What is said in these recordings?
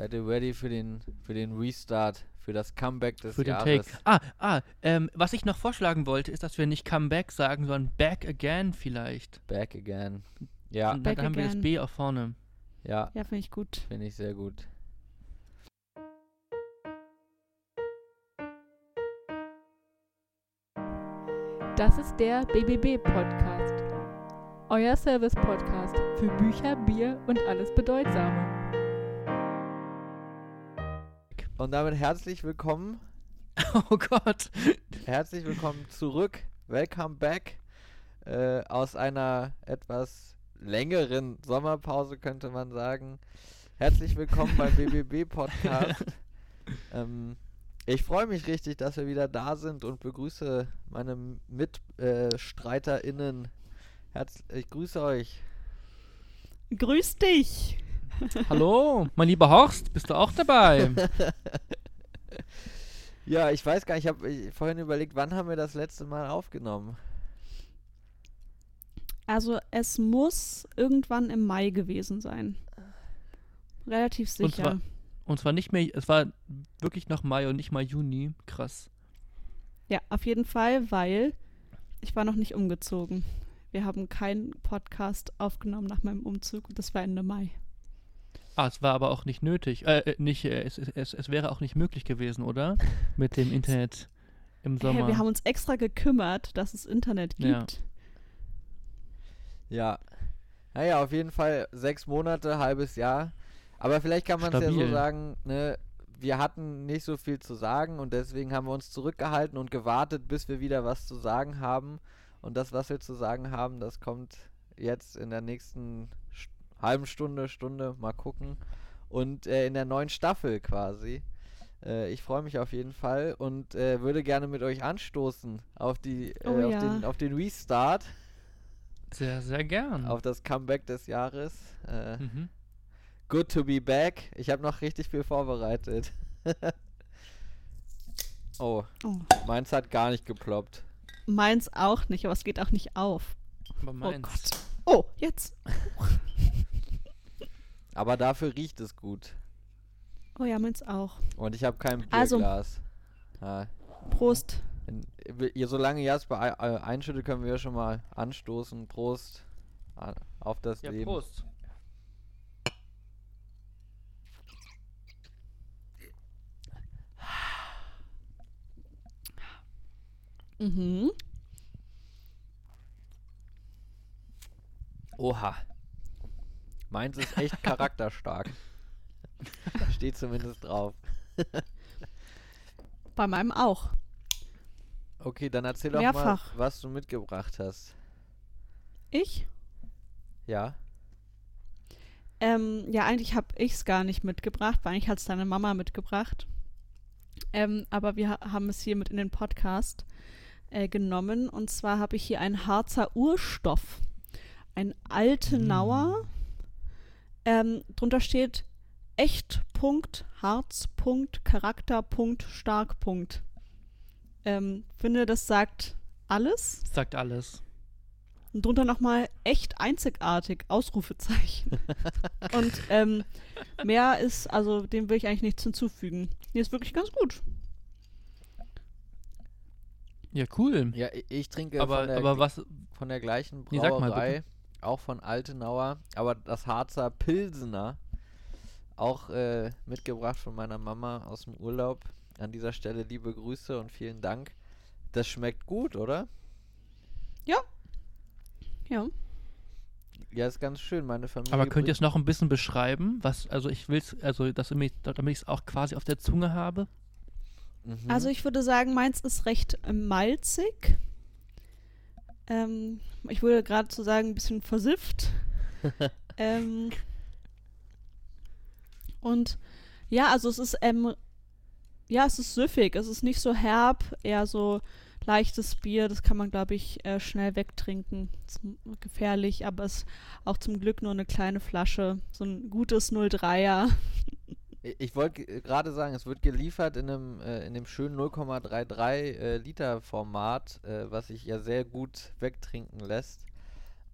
Seid ihr ready für den, für den Restart, für das Comeback des Für den Jahres? Take. Ah, ah, ähm, was ich noch vorschlagen wollte, ist, dass wir nicht come back sagen, sondern back again vielleicht. Back again. Ja, Und dann Back haben wir das again. B auch vorne. ja, Ja, finde ich gut. finde ich sehr gut. Das ist der BBB Podcast. Euer Service Podcast für Bücher, Bier und alles Bedeutsame. Und damit herzlich willkommen, Oh Gott. herzlich willkommen zurück. Welcome back äh, aus einer etwas längeren Sommerpause, könnte man sagen. Herzlich willkommen beim BBB Podcast. ähm, ich freue mich richtig, dass wir wieder da sind und begrüße meine MitstreiterInnen. Herz ich grüße euch. Grüß dich. Hallo, mein lieber Horst, bist du auch dabei? Ja, ich weiß gar nicht, ich habe vorhin überlegt, wann haben wir das letzte Mal aufgenommen? Also es muss irgendwann im Mai gewesen sein. Relativ Und sicher. zwar- Und zwar nicht mehr, es war wirklich noch Mai und nicht mal Juni. Krass. Ja, auf jeden Fall, weil ich war noch nicht umgezogen. Wir haben keinen Podcast aufgenommen nach meinem Umzug und das war Ende Mai. Ah, es war aber auch nicht nötig. Äh, äh, nicht, äh, es, es, es, wäre auch nicht möglich gewesen, oder? Mit dem Internet im Hey, Sommer. wir haben uns extra gekümmert, dass es Internet Ja. gibt. Ja. Naja, auf jeden Fall sechs Monate, halbes Jahr. Aber vielleicht kann man es ja so sagen, ne, wir hatten nicht so viel zu sagen und deswegen haben wir uns zurückgehalten und gewartet, bis wir wieder was zu sagen haben. Und das, was wir zu sagen haben, das kommt jetzt in der nächsten St halben Stunde, Stunde, mal gucken. Und äh, in der neuen Staffel quasi. Äh, ich freue mich auf jeden Fall und äh, würde gerne mit euch anstoßen auf die äh, Oh auf, ja. den, auf den Restart Sehr, sehr gern. auf das Comeback des Jahres. Äh, mhm. good to be back. Ich habe noch richtig viel vorbereitet. oh, Oh. meins hat gar nicht geploppt. Meins auch nicht, aber es geht auch nicht auf. Aber meins. Gott. Oh, jetzt. Aber dafür riecht es gut. Oh ja, meins auch. Und ich habe kein Also- Bierglas. Ah, Prost. in, ihr, solange Jasper äh, einschüttet, können wir schon mal anstoßen. Prost auf das Ja, Leben. Prost. Mhm. Oha. Meins ist echt charakterstark. Steht zumindest drauf. Bei meinem auch. Okay, dann erzähl doch mal, was du mitgebracht hast. Ich? Ja. Ähm, ja, eigentlich habe ich es gar nicht mitgebracht, weil eigentlich hat es deine Mama mitgebracht. Ähm, aber wir ha haben es hier mit in den Podcast äh, genommen. Und zwar habe ich hier einen Harzer Urstoff. Ein Altenauer. Ähm, drunter steht echt Punkt, Harz Punkt, Charakter Punkt, Stark Punkt. Ähm, finde, das sagt alles. Das sagt alles. Und drunter nochmal echt einzigartig, Ausrufezeichen. Und ähm, mehr ist, also dem will ich eigentlich nichts hinzufügen. Die ist wirklich ganz gut. Ja, cool. Ja, ich trinke aber von, der, aber was. von der gleichen Nee, sag mal Brauerei, auch von Altenauer, aber das Harzer Pilsener, auch äh, mitgebracht von meiner Mama aus dem Urlaub. An dieser Stelle liebe Grüße und vielen Dank. Das schmeckt gut, oder? Ja. Ja, ist ganz schön. Meine Familie. Aber könnt ihr es noch ein bisschen beschreiben? Was, also ich will es, also dass damit ich es auch quasi auf der Zunge habe. Mhm. Also ich würde sagen, meins ist recht malzig. Ähm, ich würde gerade zu sagen, ein bisschen versifft. ähm, und ja, also es ist, ähm, ja, es ist süffig. Es ist nicht so herb, eher so leichtes Bier. Das kann man, glaube ich, äh, schnell wegtrinken. Gefährlich, aber es ist auch zum Glück nur eine kleine Flasche. So ein gutes 03er. Ich wollte gerade sagen, es wird geliefert in einem, äh, in dem schönen 0,33 äh, Liter Format, äh, was sich ja sehr gut wegtrinken lässt.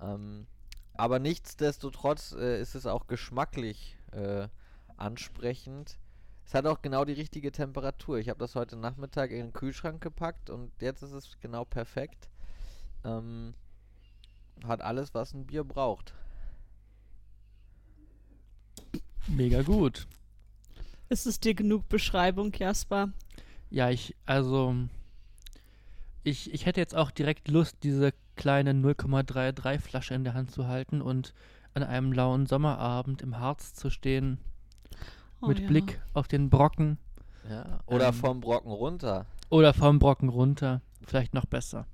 Ähm, aber nichtsdestotrotz äh, ist es auch geschmacklich äh, ansprechend. Es hat auch genau die richtige Temperatur. Ich habe das heute Nachmittag in den Kühlschrank gepackt und jetzt ist es genau perfekt. Ähm, hat alles, was ein Bier braucht. Mega gut. Ist es dir genug Beschreibung, Jasper? Ja, ich, also, ich, ich hätte jetzt auch direkt Lust, diese kleine 0,33 Flasche in der Hand zu halten und an einem lauen Sommerabend im Harz zu stehen, Oh mit ja. Blick auf den Brocken Ja. Oder Ähm. vom Brocken runter. oder vom Brocken runter, vielleicht noch besser,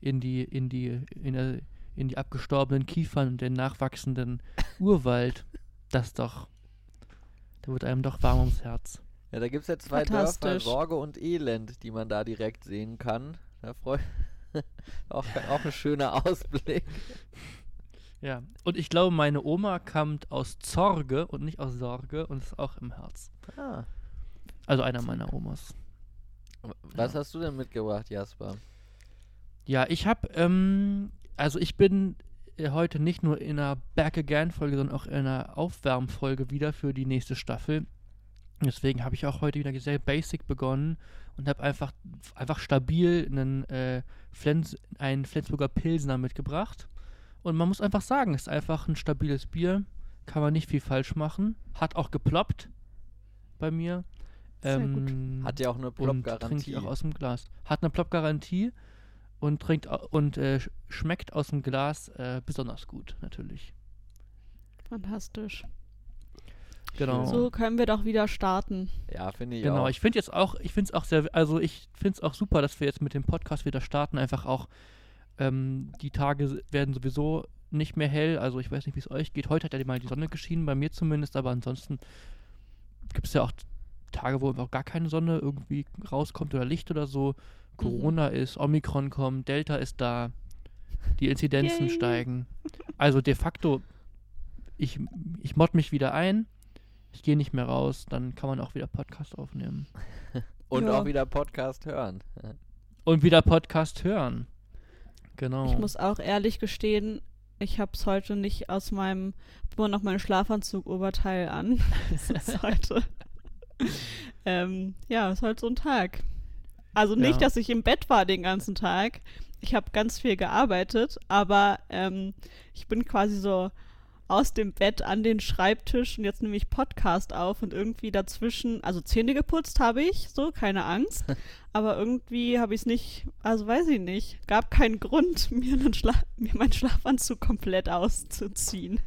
in die, in die, in, der, in die abgestorbenen Kiefern und den nachwachsenden Urwald. Das doch, da wird einem doch warm ums Herz. Ja, da gibt es ja zwei Dörfer. Sorge und Elend, die man da direkt sehen kann. Da freut auch, auch ein schöner Ausblick. Ja, und ich glaube, meine Oma kommt aus Zorge und nicht aus Sorge und ist auch im Herz. Ah. Also einer meiner Omas. Was Ja. hast du denn mitgebracht, Jasper? Ja, ich habe, ähm, also ich bin heute nicht nur in einer Back Again Folge, sondern auch in einer Aufwärmfolge wieder für die nächste Staffel. Deswegen habe ich auch heute wieder sehr basic begonnen und habe einfach, einfach stabil einen, äh, Flens, einen Flensburger Pilsner mitgebracht. Und man muss einfach sagen, es ist einfach ein stabiles Bier. Kann man nicht viel falsch machen. Hat auch geploppt bei mir. Ähm, Hat ja auch eine und trinke Plop-Garantie. ich auch aus dem Glas. Hat eine Plop-Garantie und trinkt und äh, sch- schmeckt aus dem Glas äh, besonders gut, natürlich. Fantastisch. Genau. So können wir doch wieder starten. Ja, finde ich Genau, auch. ich finde jetzt auch, ich finde es auch sehr, also ich finde es auch super, dass wir jetzt mit dem Podcast wieder starten. Einfach auch, ähm, die Tage werden sowieso nicht mehr hell. Also ich weiß nicht, wie es euch geht. Heute hat ja mal die Sonne geschienen, bei mir zumindest, aber ansonsten gibt es ja auch Tage, wo auch gar keine Sonne irgendwie rauskommt oder Licht oder so. Corona ist, Omikron kommt, Delta ist da, die Inzidenzen Yay. steigen. Also de facto, ich, ich mod mich wieder ein, ich gehe nicht mehr raus, dann kann man auch wieder Podcast aufnehmen. Und Ja. auch wieder Podcast hören. Und wieder Podcast hören. Genau. Ich muss auch ehrlich gestehen, ich habe es heute nicht aus meinem, immer noch mein Schlafanzug-Oberteil an. Es ist heute, ähm, ja, ist heute so ein Tag. Also nicht, Ja. dass ich im Bett war den ganzen Tag. Ich habe ganz viel gearbeitet, aber ähm, ich bin quasi so aus dem Bett an den Schreibtisch und jetzt nehme ich Podcast auf und irgendwie dazwischen, also Zähne geputzt habe ich, so, keine Angst. Aber irgendwie habe ich es nicht, also weiß ich nicht, gab keinen Grund, mir, einen Schla mir meinen Schlafanzug komplett auszuziehen.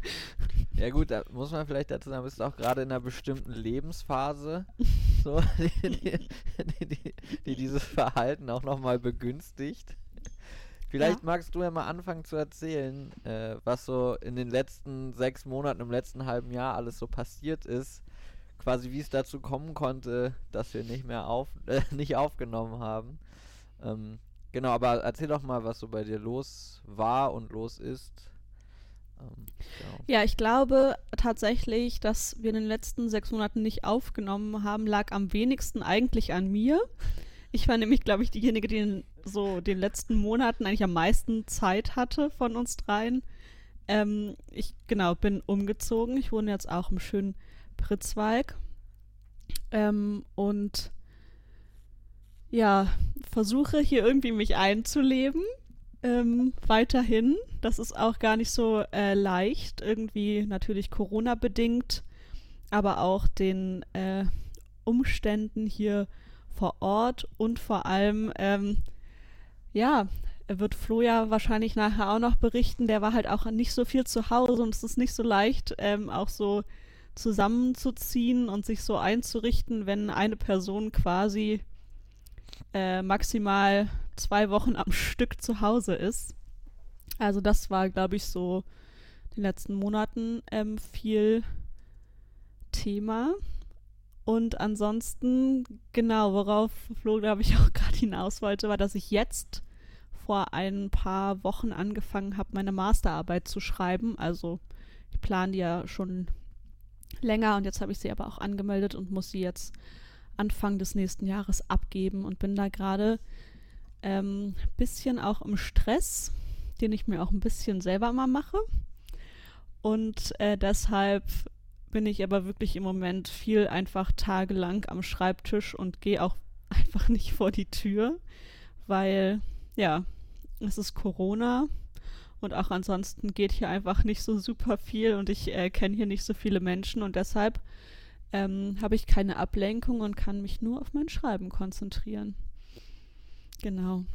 Ja gut, da muss man vielleicht dazu sagen, bist du auch gerade in einer bestimmten Lebensphase, so, die, die, die, die, die dieses Verhalten auch nochmal begünstigt. Vielleicht Ja. magst du ja mal anfangen zu erzählen, äh, was so in den letzten sechs Monaten, im letzten halben Jahr alles so passiert ist. Quasi wie es dazu kommen konnte, dass wir nicht mehr auf, äh, nicht aufgenommen haben. Ähm, genau, aber erzähl doch mal, was so bei dir los war und los ist. Ähm, genau. Ja, ich glaube tatsächlich, dass wir in den letzten sechs Monaten nicht aufgenommen haben, lag am wenigsten eigentlich an mir. Ich war nämlich, glaube ich, diejenige, die in so den letzten Monaten eigentlich am meisten Zeit hatte von uns dreien. Ähm, ich, genau, bin umgezogen. Ich wohne jetzt auch im schönen Pritzwalk. Ähm, und ja, versuche hier irgendwie mich einzuleben. Ähm, weiterhin. Das ist auch gar nicht so äh, leicht. Irgendwie natürlich Corona-bedingt, aber auch den äh, Umständen hier vor Ort und vor allem, ähm, ja, wird Flo ja wahrscheinlich nachher auch noch berichten, der war halt auch nicht so viel zu Hause und es ist nicht so leicht, ähm, auch so zusammenzuziehen und sich so einzurichten, wenn eine Person quasi äh, maximal zwei Wochen am Stück zu Hause ist. Also das war, glaube ich, so in den letzten Monaten ähm, viel Thema. Und ansonsten, genau, worauf Flo, glaube ich, auch gerade hinaus wollte, war, dass ich jetzt vor ein paar Wochen angefangen habe, meine Masterarbeit zu schreiben. Also ich plane die ja schon länger und jetzt habe ich sie aber auch angemeldet und muss sie jetzt Anfang des nächsten Jahres abgeben und bin da gerade ein ähm, bisschen auch im Stress, den ich mir auch ein bisschen selber mal mache. Und äh, deshalb bin ich aber wirklich im Moment viel einfach tagelang am Schreibtisch und gehe auch einfach nicht vor die Tür, weil ja, es ist Corona und auch ansonsten geht hier einfach nicht so super viel und ich äh, kenne hier nicht so viele Menschen und deshalb ähm, habe ich keine Ablenkung und kann mich nur auf mein Schreiben konzentrieren. Genau.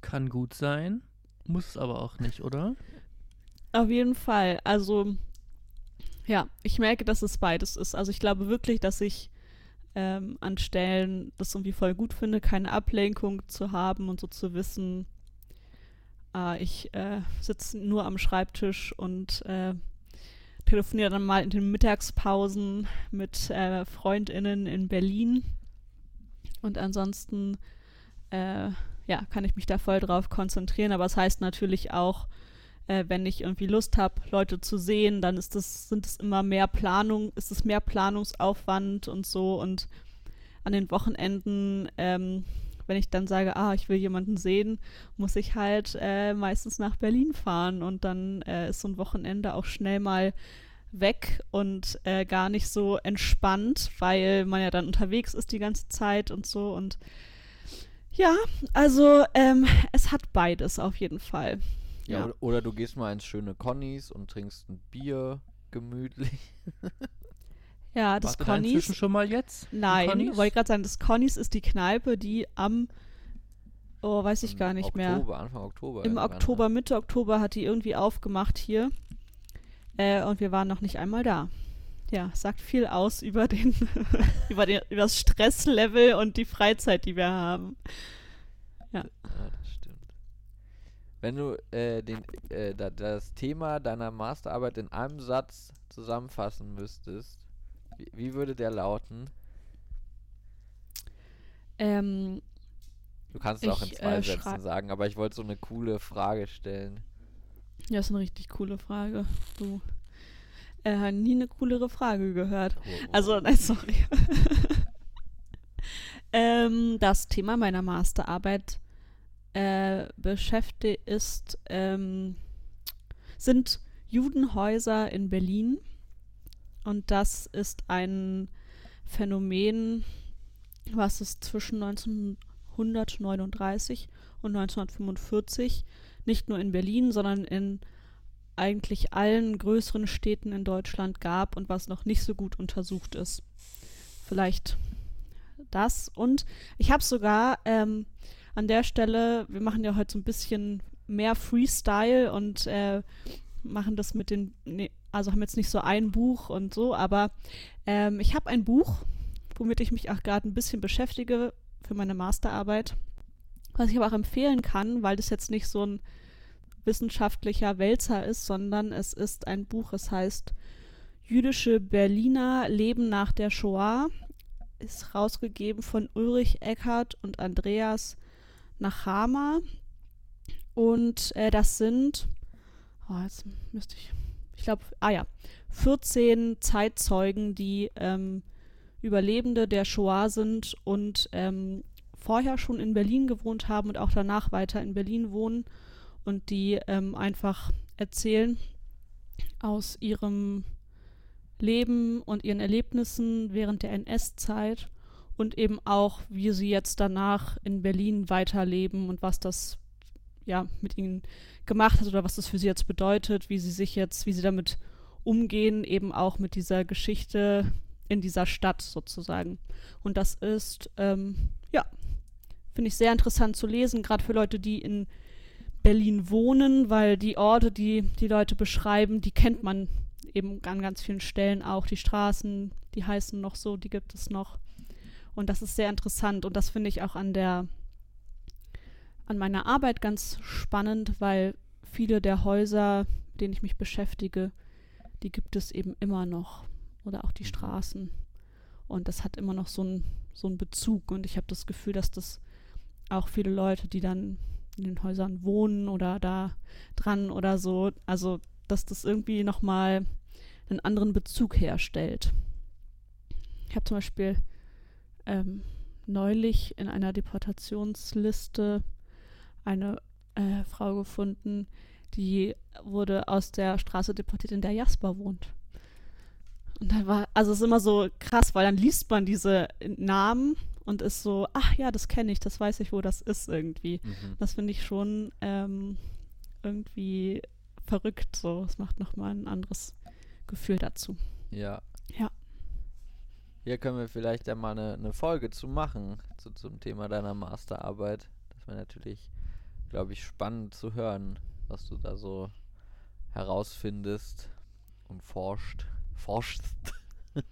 Kann gut sein, muss es aber auch nicht, oder? Auf jeden Fall. Also, ja, ich merke, dass es beides ist. Also, ich glaube wirklich, dass ich ähm, an Stellen das irgendwie voll gut finde, keine Ablenkung zu haben und so zu wissen, äh, ich äh, sitze nur am Schreibtisch und äh, telefoniere dann mal in den Mittagspausen mit äh, FreundInnen in Berlin. Und ansonsten äh, ja, kann ich mich da voll drauf konzentrieren. Aber es das heißt natürlich auch, äh, wenn ich irgendwie Lust habe, Leute zu sehen, dann ist das, sind es immer mehr Planung, ist es mehr Planungsaufwand und so. Und an den Wochenenden, ähm, wenn ich dann sage, ah, ich will jemanden sehen, muss ich halt äh, meistens nach Berlin fahren und dann äh, ist so ein Wochenende auch schnell mal weg und äh, gar nicht so entspannt, weil man ja dann unterwegs ist die ganze Zeit und so und ja, also ähm, es hat beides auf jeden Fall. Ja, Oder, oder, du gehst mal ins schöne Connys und trinkst ein Bier gemütlich. ja, das Warst Connys. schon mal jetzt? Nein, wollte ich gerade sagen, das Connys ist die Kneipe, die am Oh, weiß ich gar nicht Oktober, mehr. Anfang Oktober. Im Oktober, Mitte Oktober hat die irgendwie aufgemacht hier. Äh, und wir waren noch nicht einmal da. Ja, sagt viel aus über den, über, den über das Stresslevel und die Freizeit, die wir haben. Ja. ja. Wenn du äh, den, äh, da, das Thema deiner Masterarbeit in einem Satz zusammenfassen müsstest, wie, wie würde der lauten? Ähm, du kannst es auch in zwei äh, Sätzen sagen, aber ich wollte so eine coole Frage stellen. Ja, ist eine richtig coole Frage. Du. Äh, nie eine coolere Frage gehört. Oh, oh. Also, nein, sorry. ähm, das Thema meiner Masterarbeit äh, beschäftigt ist, ähm, sind Judenhäuser in Berlin. Und das ist ein Phänomen, was es zwischen 1939 und 1945 nicht nur in Berlin, sondern in eigentlich allen größeren Städten in Deutschland gab und was noch nicht so gut untersucht ist. Vielleicht das. Und ich habe sogar ähm, an der Stelle, wir machen ja heute so ein bisschen mehr Freestyle und äh, machen das mit den, nee, also haben jetzt nicht so ein Buch und so, aber ähm, ich habe ein Buch, womit ich mich auch gerade ein bisschen beschäftige für meine Masterarbeit. Was ich aber auch empfehlen kann, weil das jetzt nicht so ein wissenschaftlicher Wälzer ist, sondern es ist ein Buch, es heißt Jüdische Berliner Leben nach der Shoah, ist rausgegeben von Ulrich Eckert und Andreas Nachama. Und äh, das sind, oh, jetzt müsste ich, ich glaube, ah ja, 14 Zeitzeugen, die ähm, Überlebende der Shoah sind und ähm, vorher schon in Berlin gewohnt haben und auch danach weiter in Berlin wohnen und die ähm, einfach erzählen aus ihrem Leben und ihren Erlebnissen während der NS-Zeit und eben auch, wie sie jetzt danach in Berlin weiterleben und was das ja mit ihnen gemacht hat oder was das für sie jetzt bedeutet, wie sie sich jetzt, wie sie damit umgehen, eben auch mit dieser Geschichte in dieser Stadt sozusagen. Und das ist ähm, ja Finde ich sehr interessant zu lesen, gerade für Leute, die in Berlin wohnen, weil die Orte, die die Leute beschreiben, die kennt man eben an ganz vielen Stellen auch. Die Straßen, die heißen noch so, die gibt es noch. Und das ist sehr interessant und das finde ich auch an der an meiner Arbeit ganz spannend, weil viele der Häuser, mit denen ich mich beschäftige, die gibt es eben immer noch. Oder auch die mhm. Straßen. Und das hat immer noch so einen so Bezug. Und ich habe das Gefühl, dass das auch viele Leute, die dann in den Häusern wohnen oder da dran oder so. Also, dass das irgendwie nochmal einen anderen Bezug herstellt. Ich habe zum Beispiel ähm, neulich in einer Deportationsliste eine äh, Frau gefunden, die wurde aus der Straße deportiert, in der Jasper wohnt. Und da war, also es ist immer so krass, weil dann liest man diese Namen und ist so, ach ja, das kenne ich, das weiß ich, wo das ist irgendwie. Mhm. Das finde ich schon ähm, irgendwie verrückt. So, es macht nochmal ein anderes Gefühl dazu. Ja. Ja. Hier können wir vielleicht ja mal eine, eine Folge zu machen, zu, zum Thema deiner Masterarbeit. Das wäre natürlich, glaube ich, spannend zu hören, was du da so herausfindest und forscht. Forschst.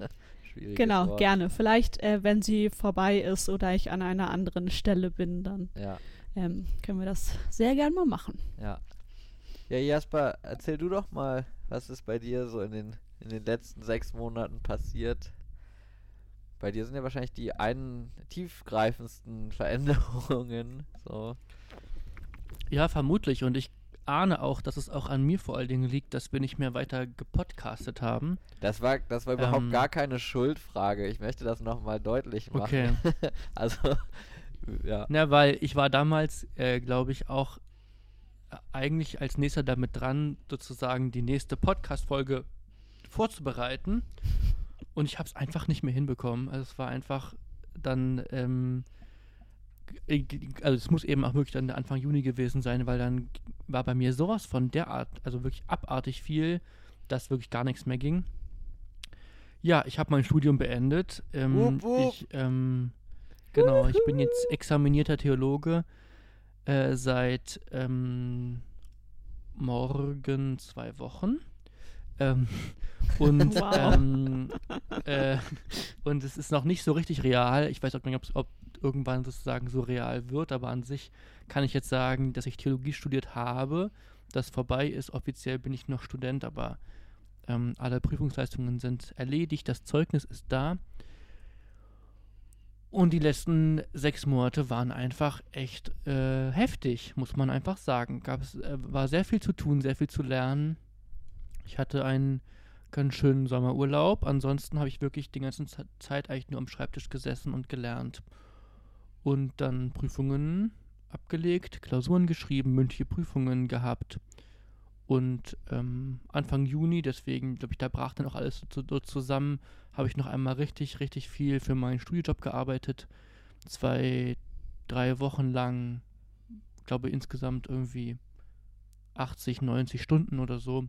Genau, Wort. gerne. Vielleicht, äh, wenn sie vorbei ist oder ich an einer anderen Stelle bin, dann Ja, ähm, können wir das sehr gern mal machen. ja. Ja, Jasper, erzähl du doch mal, was ist bei dir so in den, in den letzten sechs Monaten passiert? Bei dir sind ja wahrscheinlich die einen tiefgreifendsten Veränderungen. So. Ja, vermutlich. Und ich ahne auch, dass es auch an mir vor allen Dingen liegt, dass wir nicht mehr weiter gepodcastet haben. Das war, das war überhaupt Ähm. gar keine Schuldfrage. Ich möchte das nochmal deutlich machen. Okay. Also, ja. Na, weil ich war damals, äh, glaube ich, auch äh, eigentlich als nächster damit dran, sozusagen die nächste Podcast-Folge vorzubereiten. Und ich habe es einfach nicht mehr hinbekommen. Also es war einfach dann, ähm, g- also es muss eben auch wirklich dann der Anfang Juni gewesen sein, weil dann war bei mir sowas von derart, also wirklich abartig viel, dass wirklich gar nichts mehr ging. Ja, ich habe mein Studium beendet. Ähm, Wupp, wupp. Ich, ähm, genau, ich bin jetzt examinierter Theologe äh, seit ähm, morgen zwei Wochen. Ähm, und, Wow. ähm, äh, und es ist noch nicht so richtig real. Ich weiß auch nicht, ob irgendwann sozusagen so real wird, aber an sich kann ich jetzt sagen, dass ich Theologie studiert habe. Das vorbei ist. Offiziell bin ich noch Student, aber ähm, alle Prüfungsleistungen sind erledigt. Das Zeugnis ist da. Und die letzten sechs Monate waren einfach echt äh, heftig, muss man einfach sagen. Gab es äh, war sehr viel zu tun, sehr viel zu lernen. Ich hatte einen ganz schönen Sommerurlaub. Ansonsten habe ich wirklich die ganze Ze- Zeit eigentlich nur am Schreibtisch gesessen und gelernt. Und dann Prüfungen abgelegt, Klausuren geschrieben, mündliche Prüfungen gehabt. Und ähm, Anfang Juni, deswegen glaube ich, da brach dann auch alles so, so zusammen, habe ich noch einmal richtig, richtig viel für meinen Studiojob gearbeitet. Zwei, drei Wochen lang, glaube insgesamt irgendwie 80, 90 Stunden oder so,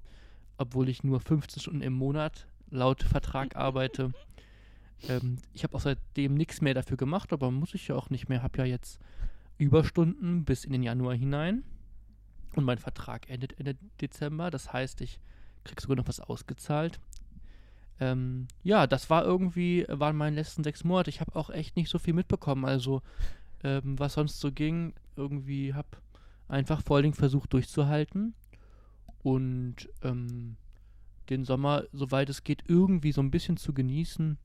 obwohl ich nur 15 Stunden im Monat laut Vertrag arbeite. Ähm, ich habe auch seitdem nichts mehr dafür gemacht, aber muss ich ja auch nicht mehr. Habe ja jetzt Überstunden bis in den Januar hinein. Und mein Vertrag endet Ende Dezember. Das heißt, ich krieg sogar noch was ausgezahlt. Ähm, ja, das war irgendwie, waren meine letzten sechs Monate. Ich habe auch echt nicht so viel mitbekommen. Also, ähm, was sonst so ging, irgendwie habe einfach vor allen Dingen versucht durchzuhalten. Und ähm, den Sommer, soweit es geht, irgendwie so ein bisschen zu genießen.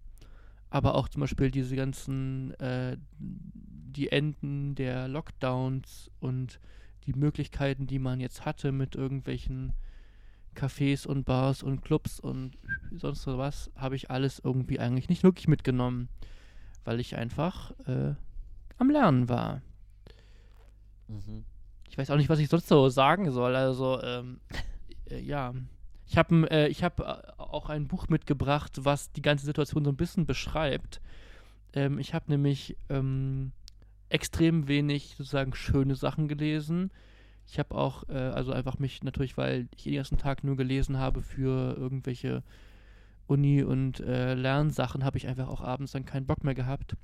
Aber auch zum Beispiel diese ganzen, äh, die Enden der Lockdowns und die Möglichkeiten, die man jetzt hatte mit irgendwelchen Cafés und Bars und Clubs und sonst so was, habe ich alles irgendwie eigentlich nicht wirklich mitgenommen, weil ich einfach äh, am Lernen war. Mhm. Ich weiß auch nicht, was ich sonst so sagen soll. Also, ähm, äh, ja. Ich habe äh, hab, äh, auch ein Buch mitgebracht, was die ganze Situation so ein bisschen beschreibt. Ähm, ich habe nämlich ähm, extrem wenig sozusagen schöne Sachen gelesen. Ich habe auch, äh, also einfach mich natürlich, weil ich den ersten Tag nur gelesen habe für irgendwelche Uni- und äh, Lernsachen, habe ich einfach auch abends dann keinen Bock mehr gehabt.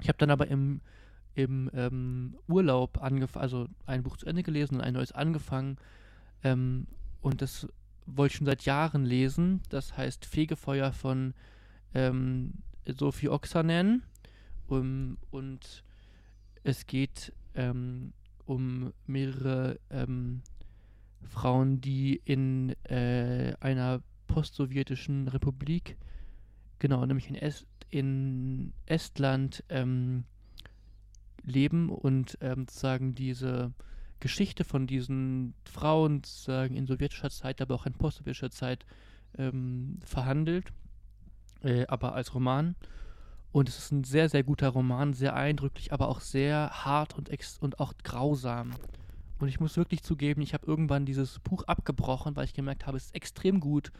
Ich habe dann aber im, im ähm, Urlaub angefangen, also ein Buch zu Ende gelesen und ein neues angefangen. Ähm, und das wollte ich schon seit Jahren lesen. Das heißt Fegefeuer von ähm, Sophie Oxanen. Um, und es geht ähm, um mehrere ähm, Frauen, die in äh, einer postsowjetischen Republik, genau, nämlich in, Est, in Estland, ähm, leben und ähm, sozusagen diese Geschichte von diesen Frauen sozusagen in sowjetischer Zeit, aber auch in postsowjetischer Zeit ähm, verhandelt, äh, aber als Roman. Und es ist ein sehr, sehr guter Roman, sehr eindrücklich, aber auch sehr hart und, ex und auch grausam. Und ich muss wirklich zugeben, ich habe irgendwann dieses Buch abgebrochen, weil ich gemerkt habe, es ist extrem gut,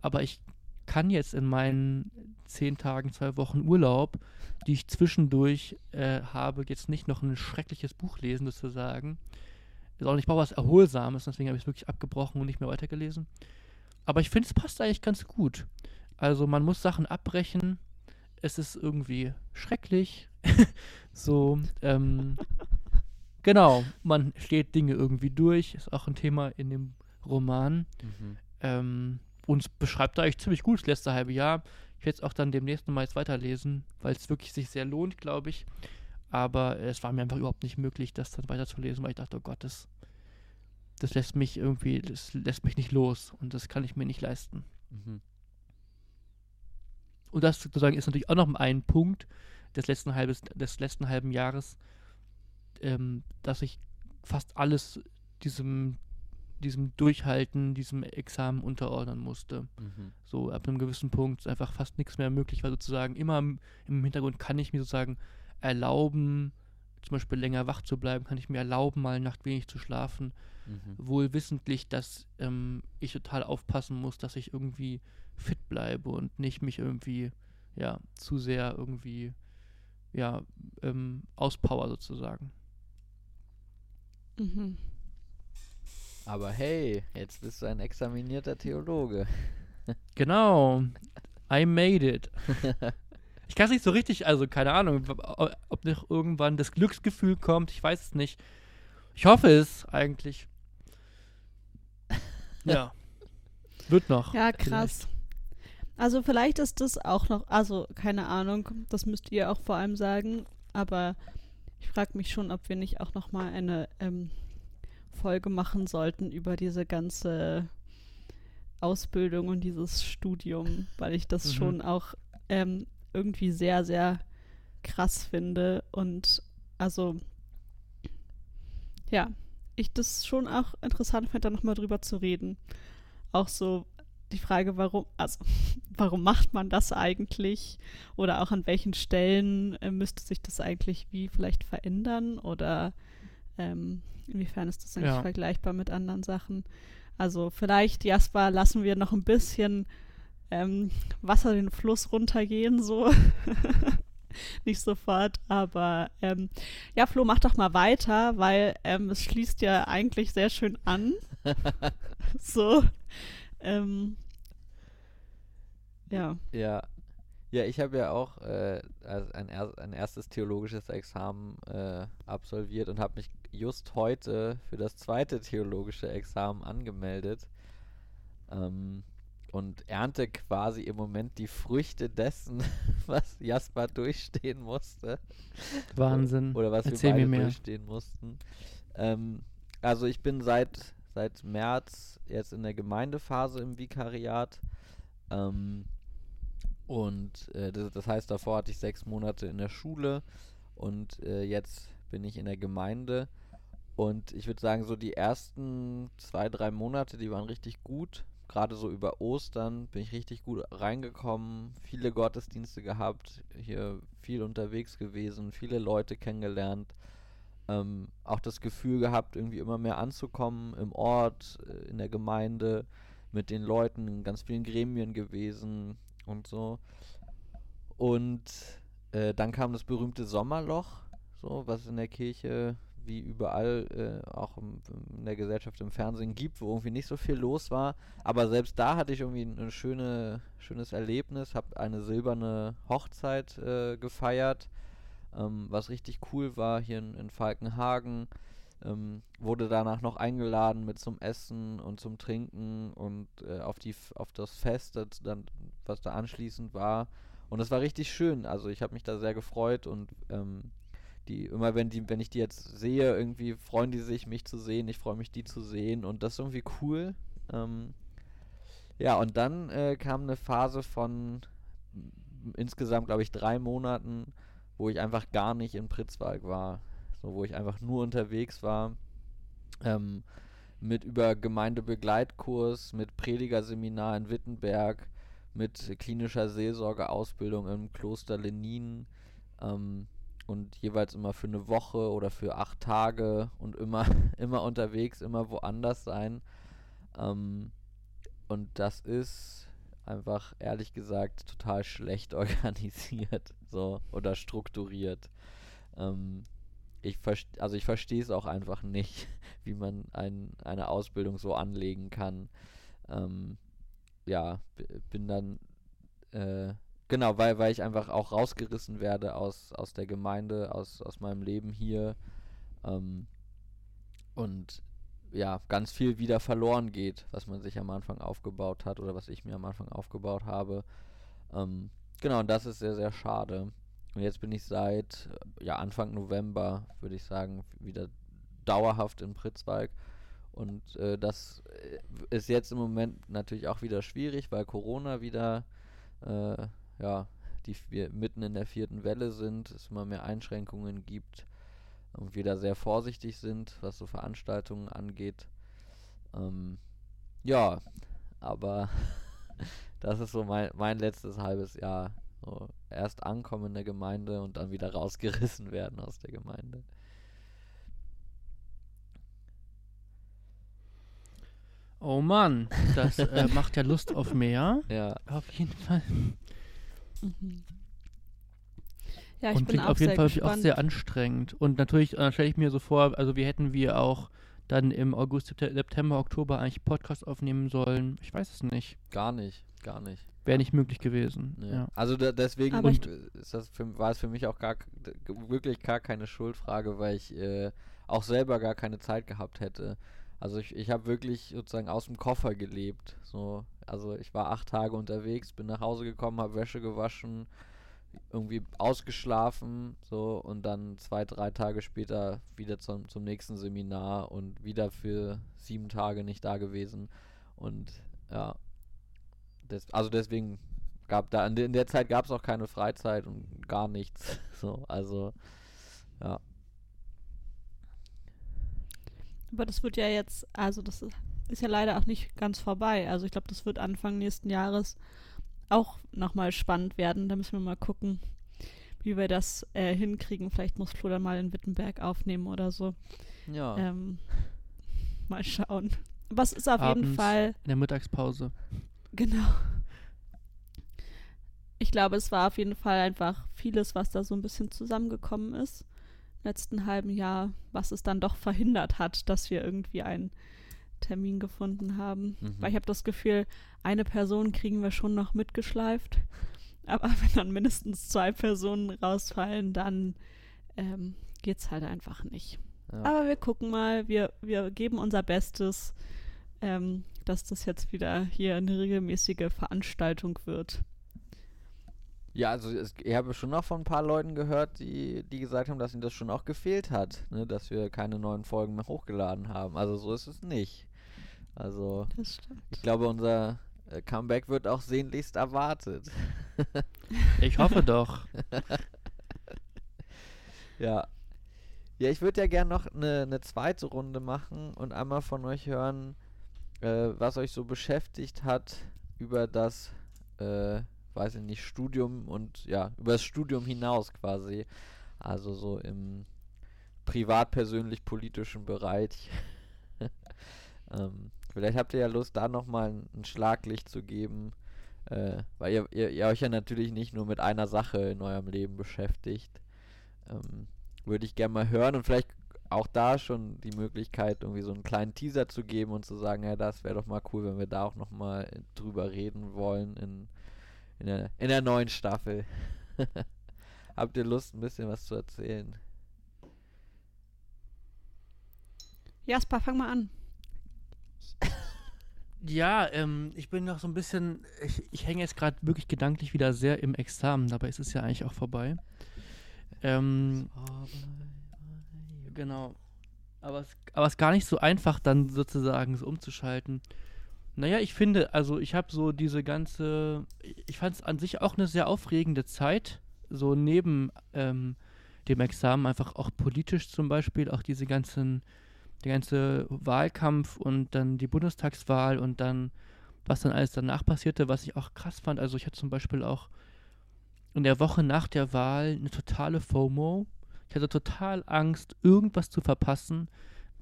aber ich kann jetzt in meinen zehn Tagen, zwei Wochen Urlaub, die ich zwischendurch äh, habe, jetzt nicht noch ein schreckliches Buch lesen, sozusagen. Ist auch nicht, ich brauche was Erholsames, deswegen habe ich es wirklich abgebrochen und nicht mehr weitergelesen. Aber ich finde, es passt eigentlich ganz gut. Also man muss Sachen abbrechen. Es ist irgendwie schrecklich. so, ähm, genau, man steht Dinge irgendwie durch. Ist auch ein Thema in dem Roman. Mhm. Ähm, und es beschreibt da eigentlich ziemlich gut das letzte halbe Jahr. Ich werde es auch dann demnächst nochmal jetzt weiterlesen, weil es wirklich sich sehr lohnt, glaube ich. Aber es war mir einfach überhaupt nicht möglich, das dann weiterzulesen, weil ich dachte, oh Gott, das, das lässt mich irgendwie, das lässt mich nicht los und das kann ich mir nicht leisten. Mhm. Und das sozusagen ist natürlich auch noch ein Punkt des letzten, halbes, des letzten halben Jahres, ähm, dass ich fast alles diesem, diesem Durchhalten, diesem Examen unterordnen musste. Mhm. So ab einem gewissen Punkt ist einfach fast nichts mehr möglich, weil sozusagen immer im, im Hintergrund kann ich mir sozusagen erlauben, zum Beispiel länger wach zu bleiben, kann ich mir erlauben, mal eine Nacht wenig zu schlafen, Mhm. wohl wissentlich, dass ähm, ich total aufpassen muss, dass ich irgendwie fit bleibe und nicht mich irgendwie, ja, zu sehr irgendwie, ja, ähm, auspower sozusagen. Mhm. Aber hey, jetzt bist du ein examinierter Theologe. Genau. I made it. Ich kann es nicht so richtig, also keine Ahnung, ob noch irgendwann das Glücksgefühl kommt, ich weiß es nicht. Ich hoffe es eigentlich. Ja. Wird noch. Ja, krass. Also vielleicht ist das auch noch, also keine Ahnung, das müsst ihr auch vor allem sagen, aber ich frage mich schon, ob wir nicht auch noch mal eine ähm, Folge machen sollten über diese ganze Ausbildung und dieses Studium, weil ich das Mhm. schon auch ähm, irgendwie sehr, sehr krass finde und also ja, ich das schon auch interessant finde, da nochmal drüber zu reden. Auch so die Frage, warum, also warum macht man das eigentlich? Oder auch an welchen Stellen äh, müsste sich das eigentlich wie vielleicht verändern? Oder ähm, inwiefern ist das eigentlich Ja. vergleichbar mit anderen Sachen? Also vielleicht, Jasper, lassen wir noch ein bisschen ähm, Wasser den Fluss runtergehen, so. Nicht sofort, aber ähm, ja, Flo, mach doch mal weiter, weil ähm, es schließt ja eigentlich sehr schön an. so. Ähm, ja. Ja. Ja, ich habe ja auch äh, ein, er ein erstes theologisches Examen äh, absolviert und habe mich just heute für das zweite theologische Examen angemeldet. Ähm, und ernte quasi im Moment die Früchte dessen, was Jasper durchstehen musste. Wahnsinn. Oder was Erzähl wir beide mir mehr. durchstehen mussten. Ähm, also ich bin seit, seit März jetzt in der Gemeindephase im Vikariat. Ähm, und äh, das, das heißt, davor hatte ich sechs Monate in der Schule und äh, jetzt bin ich in der Gemeinde. Und ich würde sagen, so die ersten zwei, drei Monate, die waren richtig gut. Gerade so über Ostern bin ich richtig gut reingekommen, viele Gottesdienste gehabt, hier viel unterwegs gewesen, viele Leute kennengelernt. Ähm, auch das Gefühl gehabt, irgendwie immer mehr anzukommen im Ort, äh, in der Gemeinde, mit den Leuten, in ganz vielen Gremien gewesen und so. Und äh, dann kam das berühmte Sommerloch, so was in der Kirche wie überall äh, auch im, in der Gesellschaft im Fernsehen gibt, wo irgendwie nicht so viel los war. Aber selbst da hatte ich irgendwie ein schöne, schönes Erlebnis, habe eine silberne Hochzeit äh, gefeiert, ähm, was richtig cool war hier in, in Falkenhagen. Ähm, wurde danach noch eingeladen mit zum Essen und zum Trinken und äh, auf, die, auf das Fest, das dann, was da anschließend war. Und es war richtig schön. Also ich habe mich da sehr gefreut und ähm, die, immer wenn die, wenn ich die jetzt sehe, irgendwie freuen die sich, mich zu sehen, ich freue mich, die zu sehen und das ist irgendwie cool. Ähm, ja, und dann äh, kam eine Phase von insgesamt, glaube ich, drei Monaten, wo ich einfach gar nicht in Pritzwalk war. So, wo ich einfach nur unterwegs war. Ähm, mit über Gemeindebegleitkurs, mit Predigerseminar in Wittenberg, mit klinischer Seelsorgeausbildung im Kloster Lenin. Ähm, und jeweils immer für eine Woche oder für acht Tage und immer, immer unterwegs, immer woanders sein. Ähm, und das ist einfach ehrlich gesagt total schlecht organisiert so oder strukturiert. Ähm, ich also ich verstehe es auch einfach nicht, wie man ein, eine Ausbildung so anlegen kann. Ähm, ja, bin dann äh, genau, weil, weil ich einfach auch rausgerissen werde aus, aus der Gemeinde, aus, aus meinem Leben hier. Ähm, und ja, ganz viel wieder verloren geht, was man sich am Anfang aufgebaut hat oder was ich mir am Anfang aufgebaut habe. Ähm, genau, und das ist sehr, sehr schade. Und jetzt bin ich seit ja, Anfang November, würde ich sagen, wieder dauerhaft in Pritzwalk. Und äh, das äh, ist jetzt im Moment natürlich auch wieder schwierig, weil Corona wieder, äh, ja, die wir mitten in der vierten Welle sind, es immer mehr Einschränkungen gibt und wir da sehr vorsichtig sind, was so Veranstaltungen angeht. Ähm, ja, aber das ist so mein, mein letztes halbes Jahr. So, erst ankommen in der Gemeinde und dann wieder rausgerissen werden aus der Gemeinde. Oh Mann, das äh, macht ja Lust auf mehr. Ja. Auf jeden Fall. Ja, ich und bin klingt auch auf jeden sehr Fall gespannt. auch sehr anstrengend. Und natürlich äh, stelle ich mir so vor, also wir hätten wir auch dann im August, Septe- September, Oktober eigentlich Podcast aufnehmen sollen. Ich weiß es nicht. Gar nicht, gar nicht. Wäre nicht möglich gewesen. Nee. Ja. Also da, deswegen und, ist das für, war es für mich auch gar wirklich gar keine Schuldfrage, weil ich äh, auch selber gar keine Zeit gehabt hätte. Also ich, ich habe wirklich sozusagen aus dem Koffer gelebt. So, also ich war acht Tage unterwegs, bin nach Hause gekommen, habe Wäsche gewaschen, irgendwie ausgeschlafen, so und dann zwei, drei Tage später wieder zum, zum nächsten Seminar und wieder für sieben Tage nicht da gewesen. Und ja, des, also deswegen gab da in, de, in der Zeit gab es auch keine Freizeit und gar nichts. So, also ja. Aber das wird ja jetzt, also das ist ja leider auch nicht ganz vorbei. Also ich glaube, das wird Anfang nächsten Jahres auch nochmal spannend werden. Da müssen wir mal gucken, wie wir das äh, hinkriegen. Vielleicht muss Flo dann mal in Wittenberg aufnehmen oder so. Ja. Ähm, mal schauen. Es ist auf jeden Abends. Fall, In der Mittagspause. genau. Ich glaube, es war auf jeden Fall einfach vieles, was da so ein bisschen zusammengekommen ist im letzten halben Jahr, was es dann doch verhindert hat, dass wir irgendwie einen Termin gefunden haben. Mhm. Weil ich habe das Gefühl, eine Person kriegen wir schon noch mitgeschleift. Aber wenn dann mindestens zwei Personen rausfallen, dann ähm, geht es halt einfach nicht. ja. Aber wir gucken mal, wir, wir geben unser Bestes, ähm, dass das jetzt wieder hier eine regelmäßige Veranstaltung wird. Ja, also es, ich habe schon noch von ein paar Leuten gehört, die, die gesagt haben, dass ihnen das schon auch gefehlt hat, ne, dass wir keine neuen Folgen mehr hochgeladen haben. Also so ist es nicht. Also ich glaube, unser äh, Comeback wird auch sehnlichst erwartet. Ich hoffe doch. Ja. Ja, ich würde ja gerne noch eine ne zweite Runde machen und einmal von euch hören, äh, was euch so beschäftigt hat über das, äh, weiß ich nicht, Studium und ja, über das Studium hinaus quasi. Also so im privat-persönlich-politischen Bereich. ähm, vielleicht habt ihr ja Lust, da nochmal ein, Schlaglicht zu geben, äh, weil ihr, ihr, ihr euch ja natürlich nicht nur mit einer Sache in eurem Leben beschäftigt. Ähm, würde ich gerne mal hören und vielleicht auch da schon die Möglichkeit, irgendwie so einen kleinen Teaser zu geben und zu sagen, ja, das wäre doch mal cool, wenn wir da auch nochmal drüber reden wollen in, in, der, in der neuen Staffel. Habt ihr Lust, ein bisschen was zu erzählen? Jasper, fang mal an. Ja, ähm, ich bin noch so ein bisschen, ich, ich hänge jetzt gerade wirklich gedanklich wieder sehr im Examen, dabei ist es ja eigentlich auch vorbei. Ähm, genau. Aber es, aber es ist gar nicht so einfach, dann sozusagen so umzuschalten. Naja, ich finde, also ich habe so diese ganze, ich fand es an sich auch eine sehr aufregende Zeit, so neben ähm, dem Examen einfach auch politisch zum Beispiel, auch diese ganzen, der ganze Wahlkampf und dann die Bundestagswahl und dann, was dann alles danach passierte, was ich auch krass fand. Also ich hatte zum Beispiel auch in der Woche nach der Wahl eine totale FOMO. Ich hatte total Angst, irgendwas zu verpassen,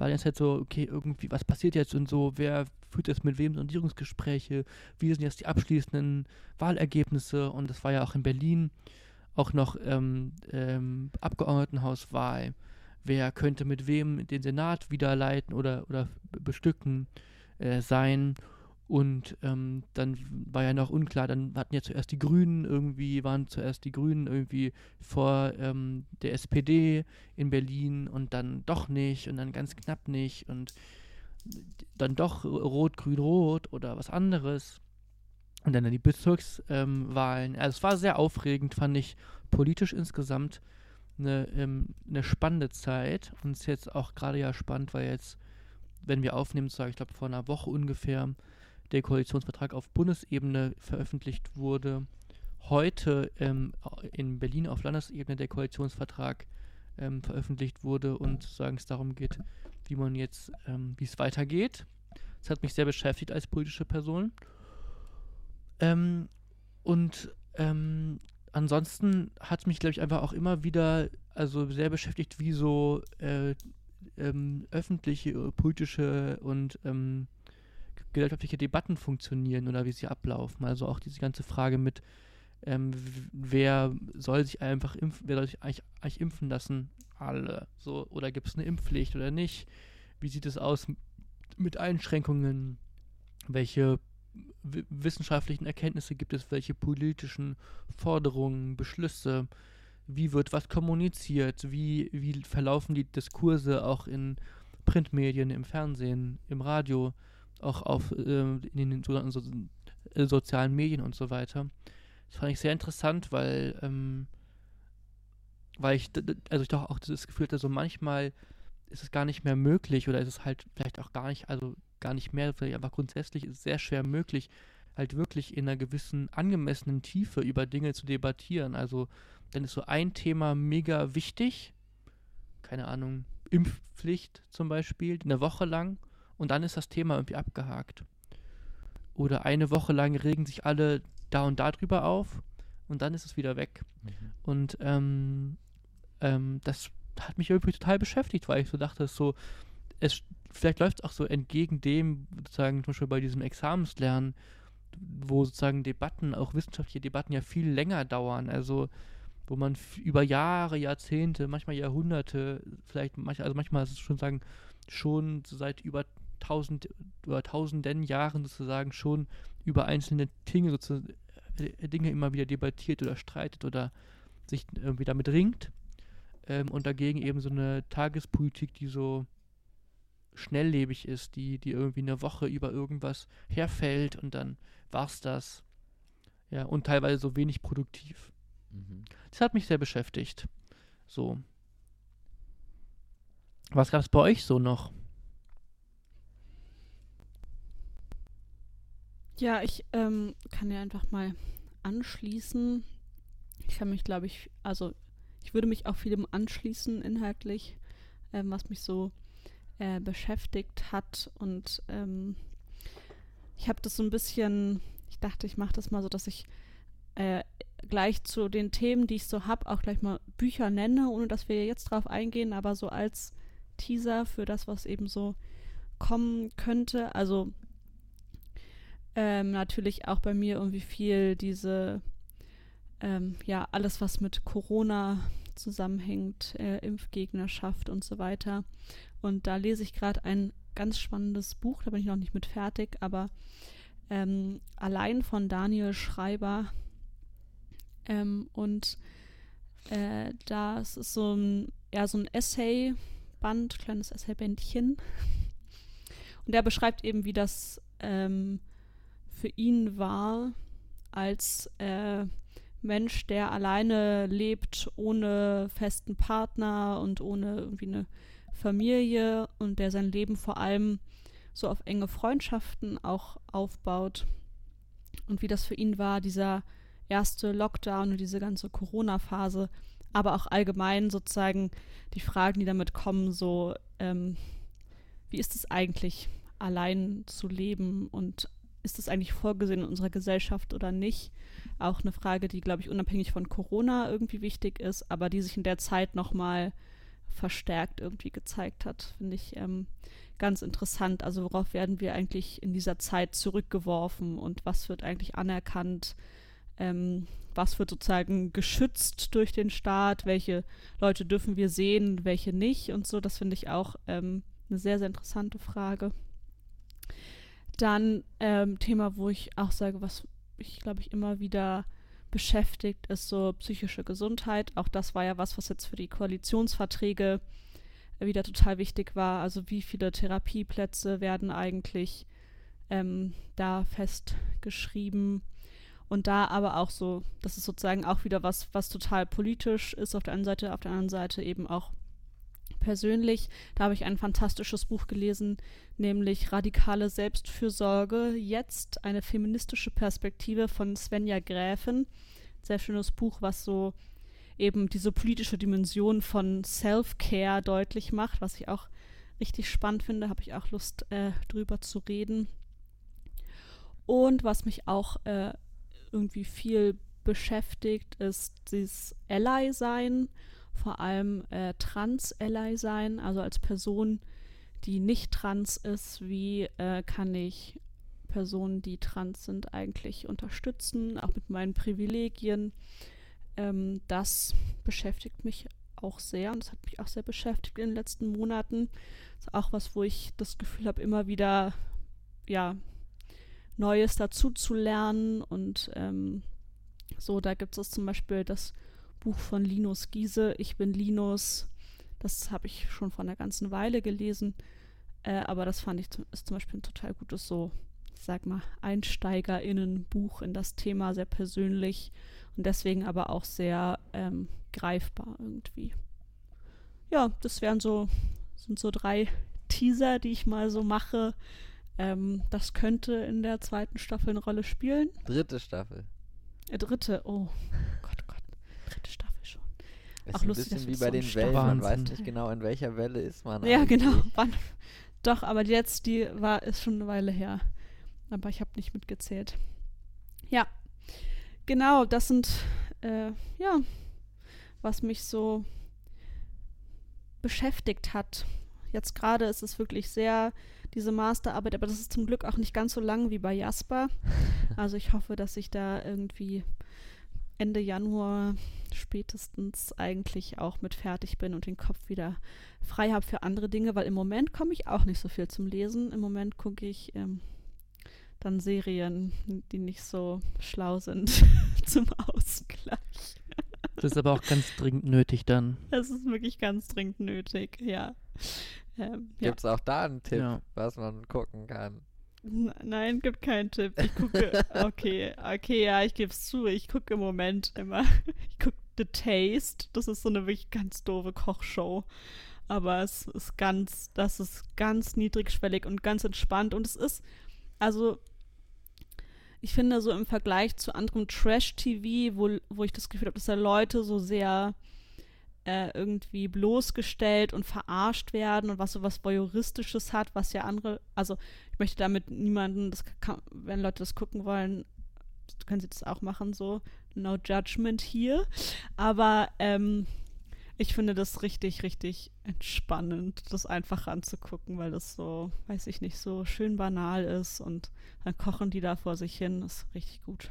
die ganze Zeit so, okay, irgendwie, was passiert jetzt und so, wer führt jetzt mit wem Sondierungsgespräche, wie sind jetzt die abschließenden Wahlergebnisse und das war ja auch in Berlin auch noch ähm, ähm, Abgeordnetenhauswahl, wer könnte mit wem den Senat wieder leiten oder, oder bestücken äh, sein und ähm, dann war ja noch unklar, dann hatten ja zuerst die Grünen irgendwie, waren zuerst die Grünen irgendwie vor ähm, der SPD in Berlin und dann doch nicht und dann ganz knapp nicht und dann doch Rot, Grün, Rot oder was anderes. Und dann die Bezirkswahlen. Ähm, also es war sehr aufregend, fand ich politisch insgesamt eine, ähm, eine spannende Zeit. Und es ist jetzt auch gerade ja spannend, weil jetzt, wenn wir aufnehmen, sage ich glaube vor einer Woche ungefähr, der Koalitionsvertrag auf Bundesebene veröffentlicht wurde. Heute ähm, in Berlin auf Landesebene der Koalitionsvertrag ähm, veröffentlicht wurde und sozusagen es darum geht, wie man jetzt, ähm, wie es weitergeht. Das hat mich sehr beschäftigt als politische Person. Ähm, und ähm, ansonsten hat mich, glaube ich, einfach auch immer wieder also sehr beschäftigt, wie so äh, ähm, öffentliche, äh, politische und ähm, gesellschaftliche Debatten funktionieren oder wie sie ablaufen. Also auch diese ganze Frage mit, ähm, wer soll sich einfach impfen, wer soll sich eigentlich, eigentlich impfen lassen? Alle. So, oder gibt es eine Impfpflicht oder nicht? Wie sieht es aus mit Einschränkungen? Welche wissenschaftlichen Erkenntnisse gibt es? Welche politischen Forderungen, Beschlüsse? Wie wird was kommuniziert? Wie, wie verlaufen die Diskurse auch in Printmedien, im Fernsehen, im Radio? auch auf äh, in den sogenannten so, äh, sozialen Medien und so weiter. Das fand ich sehr interessant, weil, ähm, weil ich, also ich doch auch das Gefühl hatte, so manchmal ist es gar nicht mehr möglich oder ist es halt vielleicht auch gar nicht, also gar nicht mehr, vielleicht einfach grundsätzlich ist es sehr schwer möglich, halt wirklich in einer gewissen angemessenen Tiefe über Dinge zu debattieren. Also dann ist so ein Thema mega wichtig, keine Ahnung, Impfpflicht zum Beispiel, eine Woche lang und dann ist das Thema irgendwie abgehakt. Oder eine Woche lang regen sich alle da und da drüber auf und dann ist es wieder weg. Mhm. Und ähm, ähm, das hat mich irgendwie total beschäftigt, weil ich so dachte, so, es vielleicht läuft es auch so entgegen dem, sozusagen zum Beispiel bei diesem Examenslernen, wo sozusagen Debatten, auch wissenschaftliche Debatten ja viel länger dauern. Also wo man über Jahre, Jahrzehnte, manchmal Jahrhunderte, vielleicht, manch, also manchmal ist es schon sagen, schon seit über tausend oder tausenden Jahren sozusagen schon über einzelne Dinge, sozusagen, äh, Dinge immer wieder debattiert oder streitet oder sich irgendwie damit ringt. Ähm, und dagegen eben so eine Tagespolitik, die so schnelllebig ist, die, die irgendwie eine Woche über irgendwas herfällt und dann war's das. Ja, und teilweise so wenig produktiv. Mhm. Das hat mich sehr beschäftigt. So. Was gab es bei euch so noch? Ja, ich ähm, kann ja einfach mal anschließen. Ich kann mich, glaube ich, also ich würde mich auch vielem anschließen inhaltlich, ähm, was mich so äh, beschäftigt hat. Und ähm, ich habe das so ein bisschen, ich dachte, ich mache das mal so, dass ich äh, gleich zu den Themen, die ich so habe, auch gleich mal Bücher nenne, ohne dass wir jetzt drauf eingehen, aber so als Teaser für das, was eben so kommen könnte. Also ähm, natürlich auch bei mir irgendwie viel diese, ähm, ja, alles, was mit Corona zusammenhängt, äh, Impfgegnerschaft und so weiter. Und da lese ich gerade ein ganz spannendes Buch, da bin ich noch nicht mit fertig, aber ähm, allein von Daniel Schreiber. Ähm, und äh, das ist so ein, ja, so ein Essay-Band, kleines Essay-Bändchen. Und der beschreibt eben, wie das ähm, für ihn war als äh, Mensch, der alleine lebt, ohne festen Partner und ohne irgendwie eine Familie und der sein Leben vor allem so auf enge Freundschaften auch aufbaut. Und wie das für ihn war, dieser erste Lockdown und diese ganze Corona-Phase, aber auch allgemein sozusagen die Fragen, die damit kommen, so ähm, wie ist es eigentlich, allein zu leben und ist das eigentlich vorgesehen in unserer Gesellschaft oder nicht? Auch eine Frage, die, glaube ich, unabhängig von Corona irgendwie wichtig ist, aber die sich in der Zeit nochmal verstärkt irgendwie gezeigt hat. Finde ich ähm, ganz interessant. Also worauf werden wir eigentlich in dieser Zeit zurückgeworfen und was wird eigentlich anerkannt? Ähm, was wird sozusagen geschützt durch den Staat? Welche Leute dürfen wir sehen, welche nicht und so? Das finde ich auch ähm, eine sehr, sehr interessante Frage. Dann ähm, Thema, wo ich auch sage, was ich glaube ich immer wieder beschäftigt, ist so psychische Gesundheit. Auch das war ja was, was jetzt für die Koalitionsverträge wieder total wichtig war. Also wie viele Therapieplätze werden eigentlich ähm, da festgeschrieben? Und da aber auch so, das ist sozusagen auch wieder was, was total politisch ist auf der einen Seite, auf der anderen Seite eben auch persönlich. Da habe ich ein fantastisches Buch gelesen, nämlich Radikale Selbstfürsorge. Jetzt eine feministische Perspektive von Svenja Gräfen. Sehr schönes Buch, was so eben diese politische Dimension von Self-Care deutlich macht, was ich auch richtig spannend finde. Habe ich auch Lust, äh, drüber zu reden. Und was mich auch äh, irgendwie viel beschäftigt, ist dieses Ally-Sein, vor allem äh, Trans-Ally-Sein, also als Person, die nicht trans ist, wie äh, kann ich Personen, die trans sind, eigentlich unterstützen, auch mit meinen Privilegien. Ähm, das beschäftigt mich auch sehr und das hat mich auch sehr beschäftigt in den letzten Monaten. Das ist auch was, wo ich das Gefühl habe, immer wieder ja, Neues dazu zu lernen. Und ähm, so, da gibt es zum Beispiel das Buch von Linus Giese, Ich bin Linus. Das habe ich schon vor einer ganzen Weile gelesen. Äh, aber das fand ich ist zum Beispiel ein total gutes, so, ich sag mal, EinsteigerInnen-Buch in das Thema, sehr persönlich und deswegen aber auch sehr ähm, greifbar irgendwie. Ja, das wären so, sind so drei Teaser, die ich mal so mache, ähm, das könnte in der zweiten Staffel eine Rolle spielen. Dritte Staffel. Äh, dritte, oh Gott, oh Gott. Dritte Staffel schon. Ist Ach, ein lustig, bisschen wie bei so den Wellen, man weiß Wahnsinn. nicht genau, in welcher Welle ist man Ja, eigentlich. genau. Wann? Doch, aber jetzt, die war, ist schon eine Weile her. Aber ich habe nicht mitgezählt. Ja, genau, das sind, äh, ja, was mich so beschäftigt hat. Jetzt gerade ist es wirklich sehr diese Masterarbeit, aber das ist zum Glück auch nicht ganz so lang wie bei Jasper. Also ich hoffe, dass ich da irgendwie Ende Januar spätestens eigentlich auch mit fertig bin und den Kopf wieder frei habe für andere Dinge, weil im Moment komme ich auch nicht so viel zum Lesen. Im Moment gucke ich ähm, dann Serien, die nicht so schlau sind zum Ausgleich. Das ist aber auch ganz dringend nötig dann. Das ist wirklich ganz dringend nötig, ja. Ähm, ja. Gibt es auch da einen Tipp, Ja. was man gucken kann? Nein, gibt keinen Tipp. Ich gucke, okay, okay, ja, ich gebe es zu. Ich gucke im Moment immer, ich gucke The Taste. Das ist so eine wirklich ganz doofe Kochshow. Aber es ist ganz, das ist ganz niedrigschwellig und ganz entspannt. Und es ist, also, ich finde so im Vergleich zu anderem Trash-TV, wo, wo ich das Gefühl habe, dass da Leute so sehr äh, irgendwie bloßgestellt und verarscht werden und was so was Voyeuristisches hat, was ja andere, also ich möchte damit niemanden, das kann, wenn Leute das gucken wollen, können sie das auch machen, so no judgment hier, aber ähm, ich finde das richtig, richtig entspannend, das einfach anzugucken, weil das so, weiß ich nicht, so schön banal ist und dann kochen die da vor sich hin, das ist richtig gut.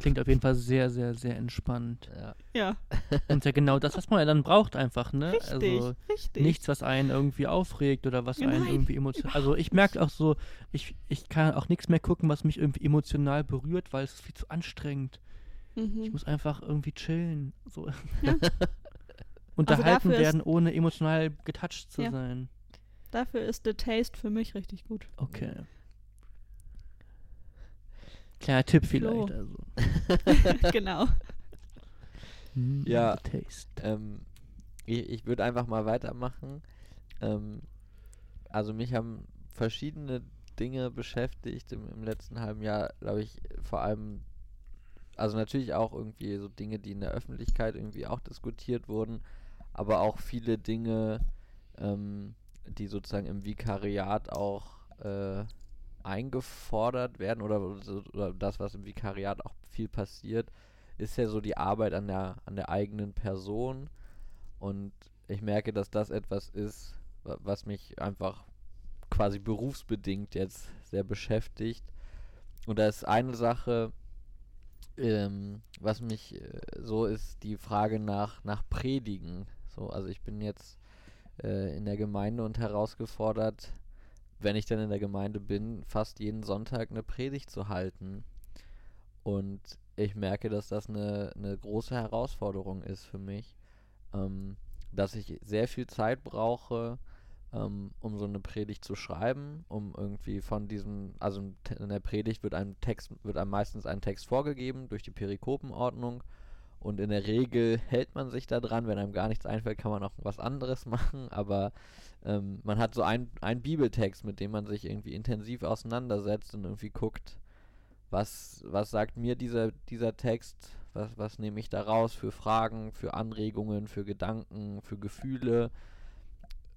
Klingt auf jeden Fall sehr, sehr, sehr entspannt. Ja. Ja, Und ja genau das, was man ja dann braucht einfach, ne? richtig, Also richtig. nichts, was einen irgendwie aufregt oder was einen Nein, irgendwie emotional. Also ich merke auch so, ich, ich kann auch nichts mehr gucken, was mich irgendwie emotional berührt, weil es ist viel zu anstrengend. Mhm. Ich muss einfach irgendwie chillen. So. Ja. Unterhalten dafür ist- werden, ohne emotional getoucht zu Ja. sein. Dafür ist The Taste für mich richtig gut. Okay. Kleiner Tipp Flo. vielleicht. Also. genau. Mm, Ja. Ähm, ich ich würde einfach mal weitermachen. Ähm, also mich haben verschiedene Dinge beschäftigt im, im letzten halben Jahr, glaube ich, vor allem, also natürlich auch irgendwie so Dinge, die in der Öffentlichkeit irgendwie auch diskutiert wurden, aber auch viele Dinge, ähm, die sozusagen im Vikariat auch äh, eingefordert werden oder, oder das, was im Vikariat auch viel passiert, ist ja so die Arbeit an der, an der eigenen Person. und ich merke, dass das etwas ist, wa- was mich einfach quasi berufsbedingt jetzt sehr beschäftigt. Und da ist eine Sache, ähm, was mich äh, so ist, die Frage nach, nach Predigen. So, also ich bin jetzt äh, in der Gemeinde und herausgefordert, wenn ich dann in der Gemeinde bin, fast jeden Sonntag eine Predigt zu halten. Und ich merke, dass das eine, eine große Herausforderung ist für mich, ähm, dass ich sehr viel Zeit brauche, ähm, um so eine Predigt zu schreiben, um irgendwie von diesem, also in der Predigt wird einem Text, wird einem meistens ein Text vorgegeben durch die Perikopenordnung und in der Regel hält man sich da dran, wenn einem gar nichts einfällt, kann man auch was anderes machen, aber ähm, man hat so ein- einen Bibeltext, mit dem man sich irgendwie intensiv auseinandersetzt und irgendwie guckt, was, was sagt mir dieser, dieser Text, was, was nehme ich da raus für Fragen, für Anregungen, für Gedanken, für Gefühle.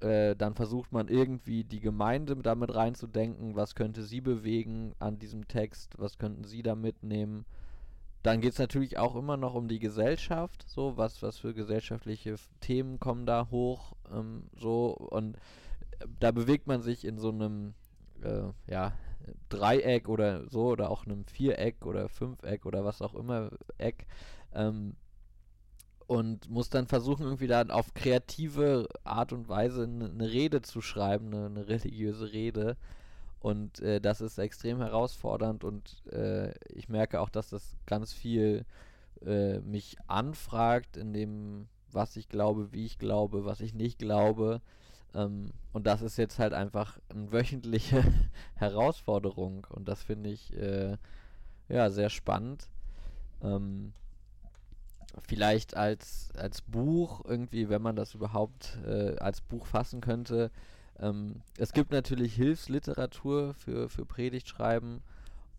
Äh, dann versucht man irgendwie die Gemeinde damit reinzudenken, was könnte sie bewegen an diesem Text, was könnten sie da mitnehmen. Dann geht es natürlich auch immer noch um die Gesellschaft, so was, was für gesellschaftliche Themen kommen da hoch, ähm, so. Und äh, da bewegt man sich in so einem, äh, ja, Dreieck oder so oder auch einem Viereck oder Fünfeck oder was auch immer Eck ähm, und muss dann versuchen irgendwie dann auf kreative Art und Weise eine ne Rede zu schreiben, eine ne religiöse Rede und äh, das ist extrem herausfordernd und äh, ich merke auch, dass das ganz viel äh, mich anfragt in dem, was ich glaube, wie ich glaube, was ich nicht glaube. Ähm, und das ist jetzt halt einfach eine wöchentliche Herausforderung und das finde ich äh, ja sehr spannend. Ähm, vielleicht als, als Buch irgendwie, wenn man das überhaupt äh, als Buch fassen könnte. Ähm, es gibt natürlich Hilfsliteratur für, für Predigtschreiben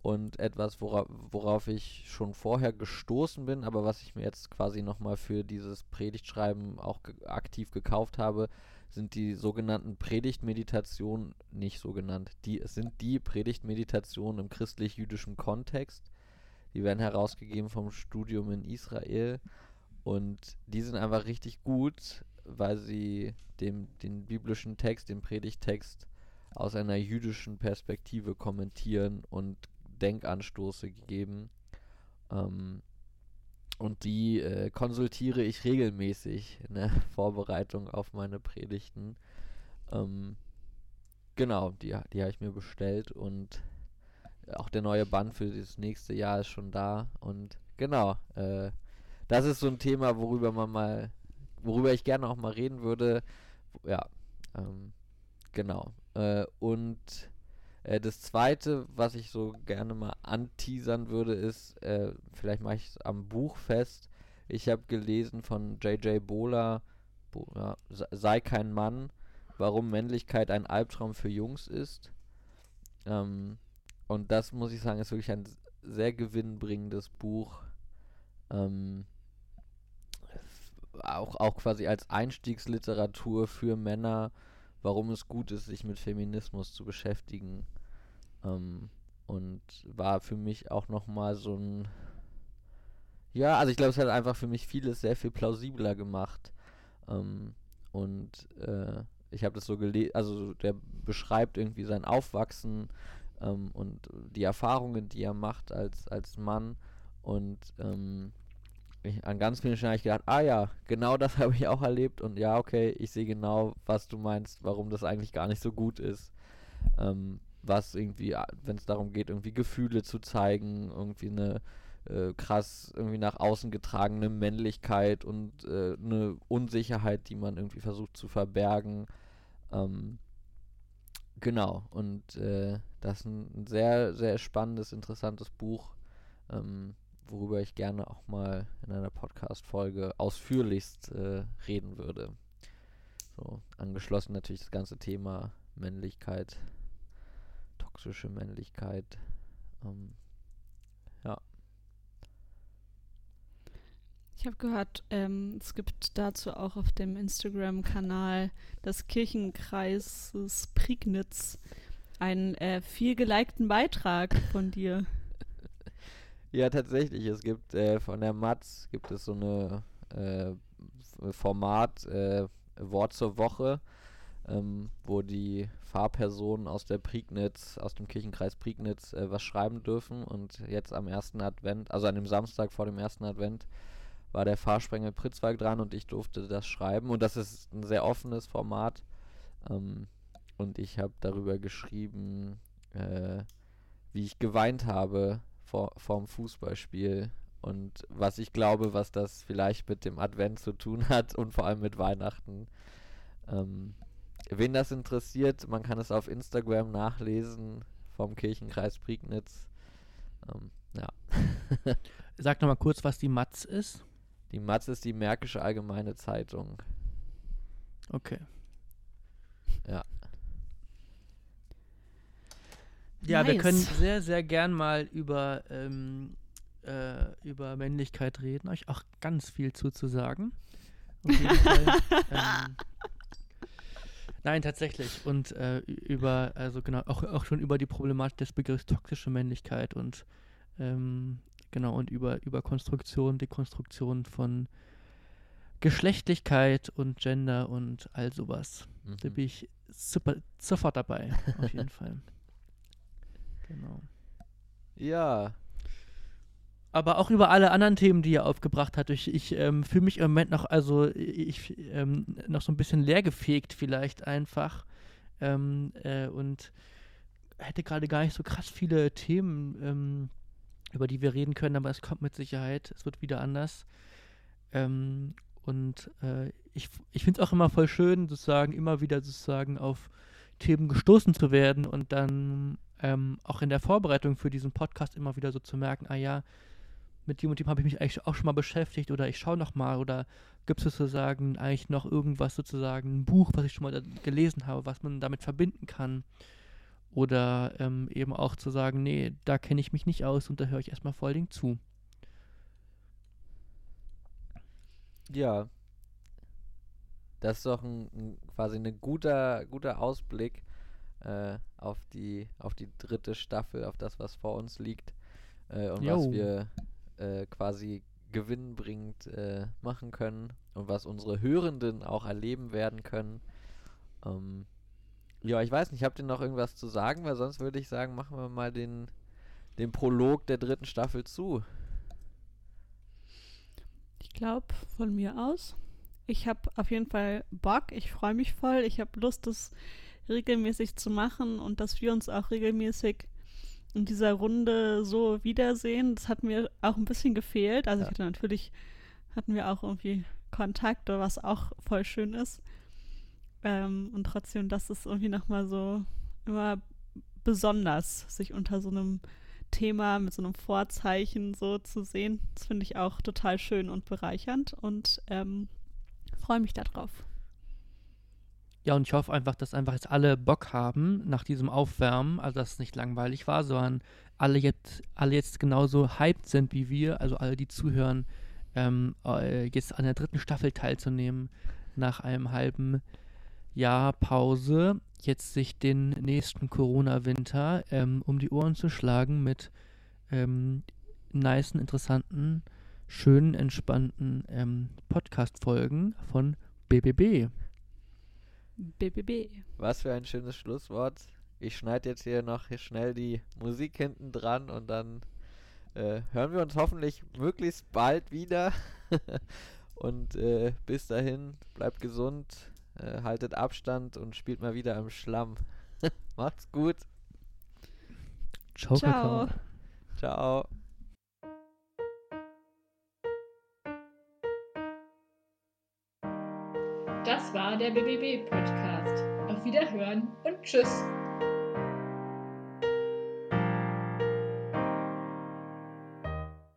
und etwas, wora worauf ich schon vorher gestoßen bin, aber was ich mir jetzt quasi nochmal für dieses Predigtschreiben auch ge aktiv gekauft habe, sind die sogenannten Predigtmeditationen, nicht so genannt, die, es sind die Predigtmeditationen im christlich-jüdischen Kontext. Die werden herausgegeben vom Studium in Israel und die sind einfach richtig gut, weil sie dem, den biblischen Text, den Predigttext aus einer jüdischen Perspektive kommentieren und Denkanstoße geben. Ähm, und die äh, konsultiere ich regelmäßig in der Vorbereitung auf meine Predigten. Ähm, genau, die, die habe ich mir bestellt und auch der neue Band für das nächste Jahr ist schon da. Und genau, äh, das ist so ein Thema, worüber man mal, worüber ich gerne auch mal reden würde. Ja, ähm, genau. Äh, und äh, das zweite, was ich so gerne mal anteasern würde, ist, äh, vielleicht mache ich es am Buch fest. Ich habe gelesen von J.J. Bola, Bo ja, sei kein Mann, warum Männlichkeit ein Albtraum für Jungs ist. Ähm, und das muss ich sagen, ist wirklich ein sehr gewinnbringendes Buch. Ähm, auch, auch quasi als Einstiegsliteratur für Männer, warum es gut ist, sich mit Feminismus zu beschäftigen. Ähm, und war für mich auch nochmal so ein. Ja, also ich glaube, es hat einfach für mich vieles sehr viel plausibler gemacht. Ähm, und äh, ich habe das so gelesen, also der beschreibt irgendwie sein Aufwachsen ähm, und die Erfahrungen, die er macht als, als Mann. Und ähm, ich, an ganz vielen Stellen habe ich gedacht, ah ja, genau das habe ich auch erlebt und ja, okay, ich sehe genau, was du meinst, warum das eigentlich gar nicht so gut ist. Ähm, was irgendwie, wenn es darum geht, irgendwie Gefühle zu zeigen, irgendwie eine äh, krass irgendwie nach außen getragene Männlichkeit und äh, eine Unsicherheit, die man irgendwie versucht zu verbergen. Ähm, genau, und äh, das ist ein, sehr, sehr spannendes, interessantes Buch. Ähm, worüber ich gerne auch mal in einer Podcast-Folge ausführlichst äh, reden würde. So, angeschlossen natürlich das ganze Thema Männlichkeit, toxische Männlichkeit. Ähm, ja. Ich habe gehört, ähm, es gibt dazu auch auf dem Instagram-Kanal des Kirchenkreises Prignitz einen äh, viel gelikten Beitrag von dir. Ja, tatsächlich. Es gibt äh, von der Matz gibt es so eine äh, Format äh, Wort zur Woche, ähm, wo die Fahrpersonen aus der Prignitz, aus dem Kirchenkreis Prignitz äh, was schreiben dürfen. Und jetzt am ersten Advent, also an dem Samstag vor dem ersten Advent, war der Fahrsprengel Pritzwalk dran und ich durfte das schreiben. Und das ist ein sehr offenes Format. Ähm, und ich habe darüber geschrieben, äh, wie ich geweint habe vor, vorm Fußballspiel und was ich glaube, was das vielleicht mit dem Advent zu tun hat und vor allem mit Weihnachten. Ähm, wen das interessiert, man kann es auf Instagram nachlesen vom Kirchenkreis Prignitz. Ähm, ja. Sag nochmal kurz, was die Matz ist. Die Matz ist die Märkische Allgemeine Zeitung. Okay. Ja. Ja, wir Nice. können sehr, sehr gern mal über, ähm, äh, über Männlichkeit reden. Euch auch ganz viel zuzusagen. Auf jeden Fall. ähm, nein, tatsächlich. Und äh, über, also genau, auch, auch schon über die Problematik des Begriffs toxische Männlichkeit und ähm, genau, und über, über Konstruktion, Dekonstruktion von Geschlechtlichkeit und Gender und all sowas. Da Mhm. bin ich super, sofort dabei, auf jeden Fall. Genau. Ja, Aber auch über alle anderen Themen, die er aufgebracht hat. Ich, ich ähm, fühle mich im Moment noch, also ich ähm, noch so ein bisschen leergefegt vielleicht einfach. Ähm, äh, und hätte gerade gar nicht so krass viele Themen, ähm, über die wir reden können, aber es kommt mit Sicherheit. Es wird wieder anders. Ähm, und äh, ich, ich finde es auch immer voll schön, sozusagen immer wieder sozusagen auf Themen gestoßen zu werden und dann ähm, auch in der Vorbereitung für diesen Podcast immer wieder so zu merken, ah ja, mit dem und dem habe ich mich eigentlich auch schon mal beschäftigt oder ich schaue noch mal oder gibt es sozusagen eigentlich noch irgendwas sozusagen, ein Buch, was ich schon mal gelesen habe, was man damit verbinden kann oder ähm, eben auch zu sagen, nee, da kenne ich mich nicht aus und da höre ich erstmal voll den zu. ja. Das ist doch ein, ein quasi ein guter, guter Ausblick äh, auf, die, auf die dritte Staffel, auf das, was vor uns liegt äh, und was Jo. wir äh, quasi gewinnbringend äh, machen können und was unsere Hörenden auch erleben werden können. Ähm, ja, ich weiß nicht, habt ihr noch irgendwas zu sagen? Weil sonst würde ich sagen, machen wir mal den, den Prolog der dritten Staffel zu. Ich glaube, von mir aus. Ich habe auf jeden Fall Bock. Ich freue mich voll. Ich habe Lust, das regelmäßig zu machen und dass wir uns auch regelmäßig in dieser Runde so wiedersehen. Das hat mir auch ein bisschen gefehlt. Also Ja. ich hatte natürlich, hatten wir auch irgendwie Kontakte, was auch voll schön ist. Ähm, und trotzdem, das ist irgendwie nochmal so immer besonders, sich unter so einem Thema mit so einem Vorzeichen so zu sehen. Das finde ich auch total schön und bereichernd und ähm, freue mich darauf. Ja, und ich hoffe einfach, dass einfach jetzt alle Bock haben nach diesem Aufwärmen, also dass es nicht langweilig war, sondern alle jetzt, alle jetzt genauso hyped sind wie wir, also alle, die zuhören, ähm, äh, jetzt an der dritten Staffel teilzunehmen, nach einem halben Jahr Pause, jetzt sich den nächsten Corona-Winter ähm, um die Ohren zu schlagen mit ähm, nicen, interessanten, schönen, entspannten ähm, Podcast-Folgen von BBB. BBB. Was für ein schönes Schlusswort. Ich schneide jetzt hier noch schnell die Musik hinten dran und dann äh, hören wir uns hoffentlich möglichst bald wieder. und äh, bis dahin, bleibt gesund, äh, haltet Abstand und spielt mal wieder im Schlamm. Macht's gut. Ciao, Ciao. Ciao. Das war der BBB Podcast. Auf Wiederhören und Tschüss.